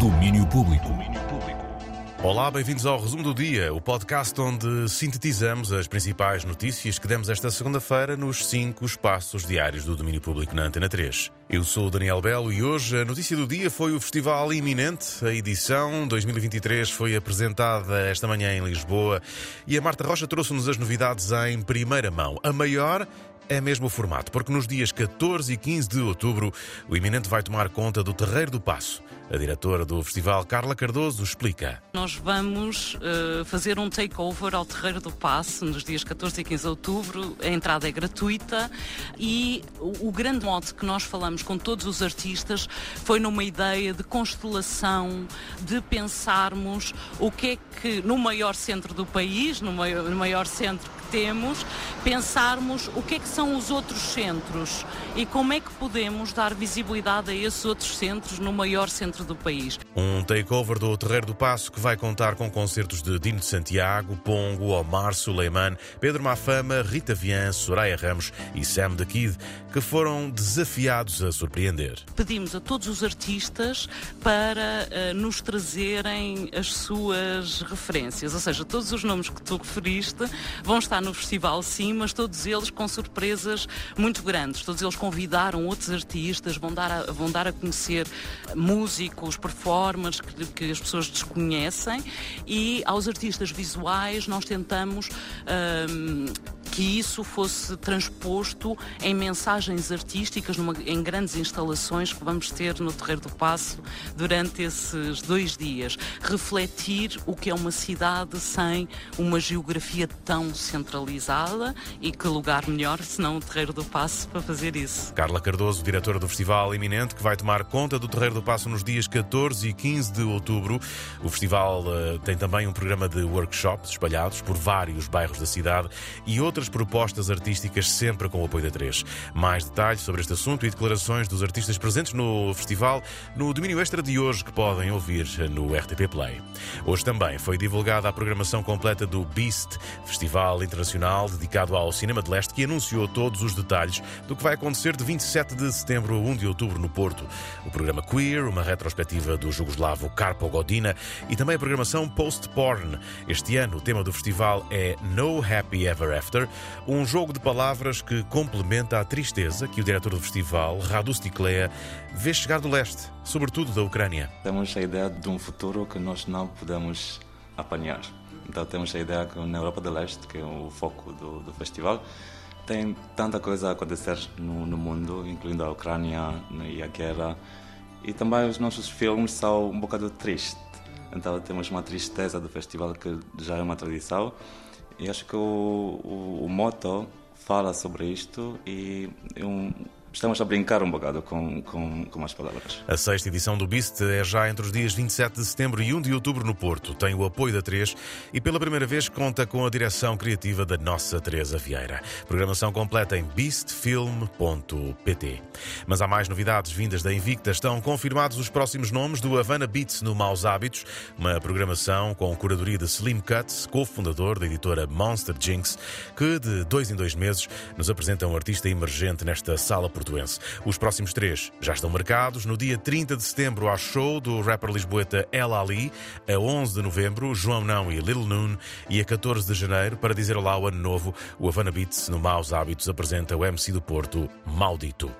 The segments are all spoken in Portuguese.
Domínio Público. Olá, bem-vindos ao Resumo do Dia, o podcast onde sintetizamos as principais notícias que demos esta segunda-feira nos cinco espaços diários do domínio público na Antena 3. Eu sou o Daniel Belo e hoje a notícia do dia foi o Festival Iminente. A edição 2023 foi apresentada esta manhã em Lisboa e a Marta Rocha trouxe-nos as novidades em primeira mão. A maior é mesmo o formato, porque nos dias 14 e 15 de outubro o Iminente vai tomar conta do Terreiro do Passo. A diretora do festival, Carla Cardoso, explica. Nós vamos uh, fazer um takeover ao Terreiro do Passo nos dias 14 e 15 de outubro. A entrada é gratuita e o, o grande mote que nós falamos com todos os artistas foi numa ideia de constelação, de pensarmos o que é que no maior centro do país, no maior, no maior centro que temos, pensarmos o que é que são os outros centros e como é que podemos dar visibilidade a esses outros centros no maior centro do país. Um takeover do Terreiro do Passo que vai contar com concertos de Dino de Santiago, Pongo, Omar Suleiman, Pedro Mafama, Rita Vian, Soraya Ramos e Sam the Kid, que foram desafiados a surpreender. Pedimos a todos os artistas para uh, nos trazerem as suas referências, ou seja, todos os nomes que tu referiste vão estar no festival sim, mas todos eles com surpresas muito grandes. Todos eles convidaram outros artistas, vão dar a, vão dar a conhecer músicos, performers que, que as pessoas desconhecem e aos artistas visuais nós tentamos. Um, que isso fosse transposto em mensagens artísticas, numa, em grandes instalações que vamos ter no Terreiro do Passo durante esses dois dias. Refletir o que é uma cidade sem uma geografia tão centralizada e que lugar melhor senão o Terreiro do Passo para fazer isso. Carla Cardoso, diretora do Festival Iminente, que vai tomar conta do Terreiro do Passo nos dias 14 e 15 de outubro. O festival uh, tem também um programa de workshops espalhados por vários bairros da cidade e outras outras propostas artísticas, sempre com o apoio da 3. Mais detalhes sobre este assunto e declarações dos artistas presentes no festival no domínio extra de hoje que podem ouvir no RTP Play. Hoje também foi divulgada a programação completa do Beast, festival internacional dedicado ao cinema de leste, que anunciou todos os detalhes do que vai acontecer de 27 de setembro a 1 de outubro no Porto. O programa Queer, uma retrospectiva do jugoslavo Carpo Godina e também a programação Post-Porn. Este ano o tema do festival é No Happy Ever After, um jogo de palavras que complementa a tristeza que o diretor do festival, Radu Sticlea, vê chegar do leste, sobretudo da Ucrânia. Temos a ideia de um futuro que nós não podemos apanhar. Então temos a ideia que na Europa do Leste, que é o foco do, do festival, tem tanta coisa a acontecer no, no, mundo, incluindo a Ucrânia né, e a guerra. E também os nossos filmes são um bocado tristes. Então temos uma tristeza do festival que já é uma tradição e acho que o, o, o moto fala sobre isto e é um, estamos a brincar um bocado com, com, com as palavras. A sexta edição do BIST é já entre os dias 27 de setembro e 1 de outubro no Porto. Tem o apoio da 3 e pela primeira vez conta com a direção criativa da nossa Teresa Vieira. Programação completa em beastfilm.pt. Mas há mais novidades vindas da Invicta. Estão confirmados os próximos nomes do Havana Beats no Maus Hábitos, uma programação com curadoria de Slim Cuts, cofundador da editora Monster Jinx, que de dois em dois meses nos apresenta um artista emergente nesta sala por portuense. Os próximos três já estão marcados. No dia 30 de setembro há show do rapper lisboeta El Ali. A 11 de novembro, João Não e Lil Noon. E a 14 de janeiro, para dizer olá ao ano novo, o Havana Beats, no Maus Hábitos, apresenta o MC do Porto, Maldito.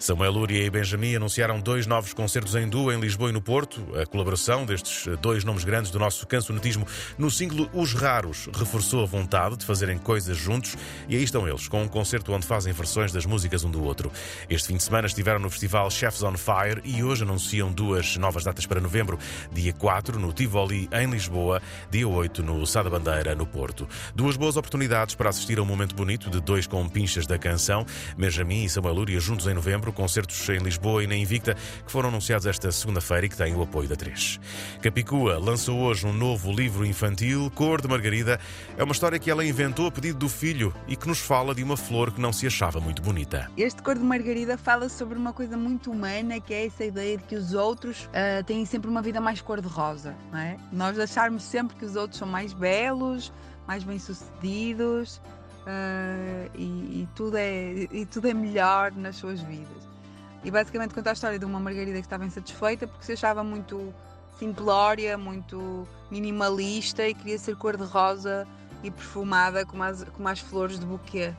Samuel Lúria e Benjamin anunciaram dois novos concertos em duo em Lisboa e no Porto. A colaboração destes dois nomes grandes do nosso cancionetismo no single Os Raros reforçou a vontade de fazerem coisas juntos e aí estão eles, com um concerto onde fazem versões das músicas um do outro. Este fim de semana estiveram no festival Chefs on Fire e hoje anunciam duas novas datas para novembro, dia 4 no Tivoli em Lisboa, dia 8 no Sada Bandeira no Porto. Duas boas oportunidades para assistir a um momento bonito de dois compinchas da canção, Benjamin e Samuel Lúria juntos em novembro concertos em Lisboa e na Invicta, que foram anunciados esta segunda-feira e que têm o apoio da 3. Capicua lançou hoje um novo livro infantil, Cor de Margarida. É uma história que ela inventou a pedido do filho e que nos fala de uma flor que não se achava muito bonita. Este Cor de Margarida fala sobre uma coisa muito humana, que é essa ideia de que os outros uh, têm sempre uma vida mais cor-de-rosa, não é? Nós acharmos sempre que os outros são mais belos, mais bem-sucedidos, Uh, e, e, tudo é, e tudo é melhor nas suas vidas. E basicamente conta a história de uma Margarida que estava insatisfeita porque se achava muito simplória, muito minimalista e queria ser cor-de-rosa e perfumada como as, como as flores de buquê,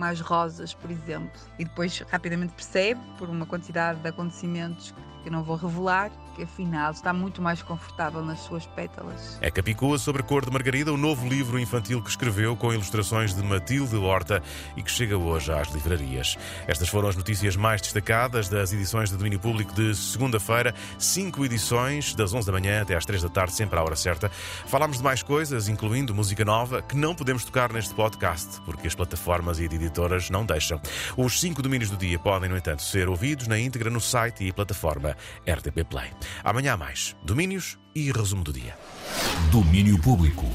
as rosas, por exemplo. E depois rapidamente percebe, por uma quantidade de acontecimentos que não vou revelar, que afinal está muito mais confortável nas suas pétalas. É Capicua sobre Cor de Margarida, o novo livro infantil que escreveu com ilustrações de Matilde Horta e que chega hoje às livrarias. Estas foram as notícias mais destacadas das edições de domínio público de segunda-feira. Cinco edições, das 11 da manhã até às 3 da tarde, sempre à hora certa. Falámos de mais coisas, incluindo música nova, que não podemos tocar neste podcast, porque as plataformas e editoras não deixam. Os cinco domínios do dia podem, no entanto, ser ouvidos na íntegra no site e plataforma RTP Play. Amanhã há mais domínios e resumo do dia. Domínio Público.